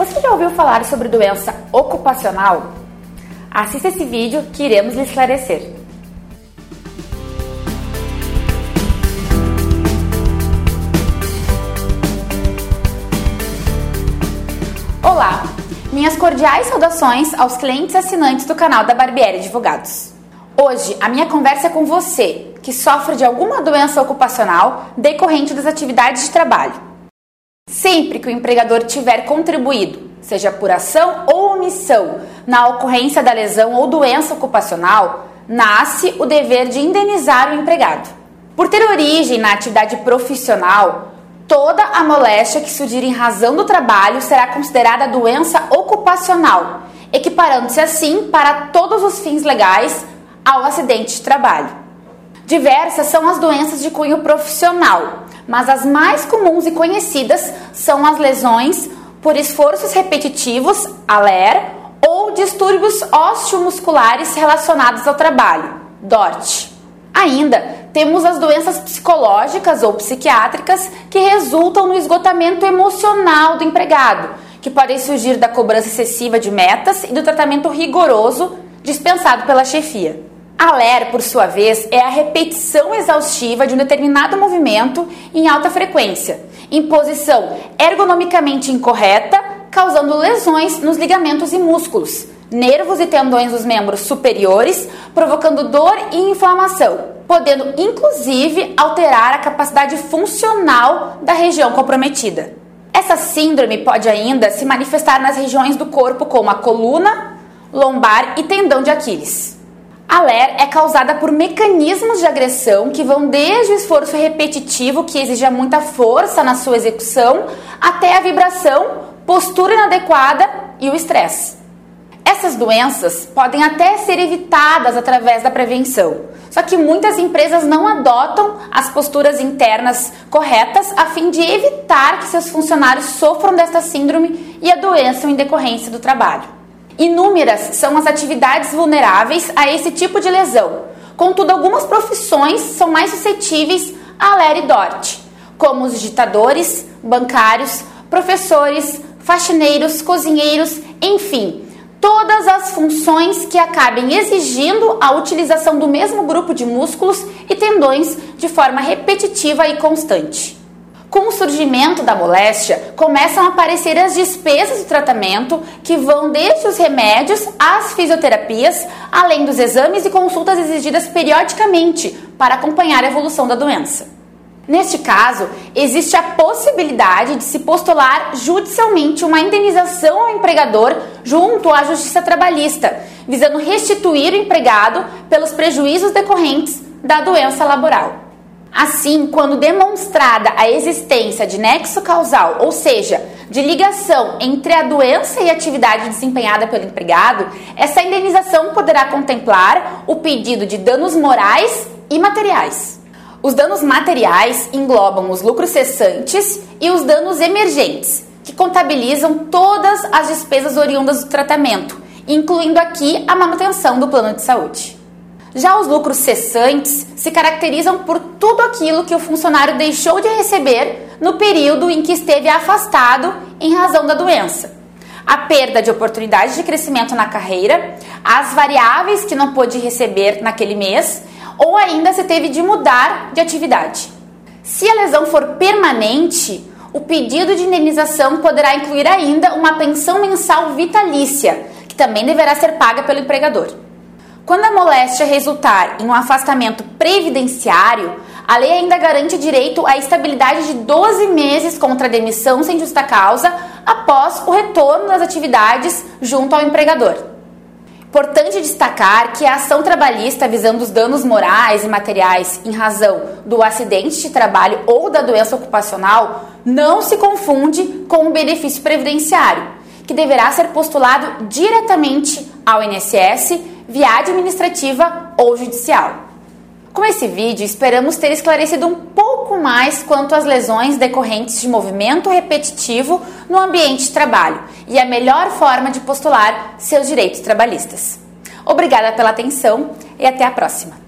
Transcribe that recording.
Você já ouviu falar sobre doença ocupacional? Assista esse vídeo que iremos lhe esclarecer. Olá, minhas cordiais saudações aos clientes assinantes do canal da Barbieri Advogados. Hoje a minha conversa é com você que sofre de alguma doença ocupacional decorrente das atividades de trabalho. Sempre que o empregador tiver contribuído, seja por ação ou omissão, na ocorrência da lesão ou doença ocupacional, nasce o dever de indenizar o empregado. Por ter origem na atividade profissional, toda a moléstia que surgir em razão do trabalho será considerada doença ocupacional, equiparando-se assim para todos os fins legais ao acidente de trabalho. Diversas são as doenças de cunho profissional, mas as mais comuns e conhecidas são as lesões por esforços repetitivos, ALER, ou distúrbios osteomusculares relacionados ao trabalho, DORT. Ainda temos as doenças psicológicas ou psiquiátricas que resultam no esgotamento emocional do empregado, que podem surgir da cobrança excessiva de metas e do tratamento rigoroso dispensado pela chefia. A LER, por sua vez, é a repetição exaustiva de um determinado movimento em alta frequência, em posição ergonomicamente incorreta, causando lesões nos ligamentos e músculos, nervos e tendões dos membros superiores, provocando dor e inflamação, podendo inclusive alterar a capacidade funcional da região comprometida. Essa síndrome pode ainda se manifestar nas regiões do corpo como a coluna, lombar e tendão de Aquiles. A LER é causada por mecanismos de agressão que vão desde o esforço repetitivo, que exija muita força na sua execução, até a vibração, postura inadequada e o estresse. Essas doenças podem até ser evitadas através da prevenção, só que muitas empresas não adotam as posturas internas corretas a fim de evitar que seus funcionários sofram desta síndrome e adoeçam em decorrência do trabalho. Inúmeras são as atividades vulneráveis a esse tipo de lesão. Contudo, algumas profissões são mais suscetíveis a LER e DORT, como os ditadores, bancários, professores, faxineiros, cozinheiros, enfim, todas as funções que acabem exigindo a utilização do mesmo grupo de músculos e tendões de forma repetitiva e constante. Com o surgimento da moléstia, começam a aparecer as despesas do tratamento, que vão desde os remédios às fisioterapias, além dos exames e consultas exigidas periodicamente para acompanhar a evolução da doença. Neste caso, existe a possibilidade de se postular judicialmente uma indenização ao empregador junto à Justiça Trabalhista, visando restituir o empregado pelos prejuízos decorrentes da doença laboral. Assim, quando demonstrada a existência de nexo causal, ou seja, de ligação entre a doença e a atividade desempenhada pelo empregado, essa indenização poderá contemplar o pedido de danos morais e materiais. Os danos materiais englobam os lucros cessantes e os danos emergentes, que contabilizam todas as despesas oriundas do tratamento, incluindo aqui a manutenção do plano de saúde. Já os lucros cessantes se caracterizam por tudo aquilo que o funcionário deixou de receber no período em que esteve afastado em razão da doença. A perda de oportunidade de crescimento na carreira, as variáveis que não pôde receber naquele mês, ou ainda se teve de mudar de atividade. Se a lesão for permanente, o pedido de indenização poderá incluir ainda uma pensão mensal vitalícia, que também deverá ser paga pelo empregador. Quando a moléstia resultar em um afastamento previdenciário, a lei ainda garante direito à estabilidade de 12 meses contra a demissão sem justa causa após o retorno das atividades junto ao empregador. Importante destacar que a ação trabalhista visando os danos morais e materiais em razão do acidente de trabalho ou da doença ocupacional não se confunde com o benefício previdenciário, que deverá ser postulado diretamente ao INSS via administrativa ou judicial. Com esse vídeo, esperamos ter esclarecido um pouco mais quanto às lesões decorrentes de movimento repetitivo no ambiente de trabalho e a melhor forma de postular seus direitos trabalhistas. Obrigada pela atenção e até a próxima!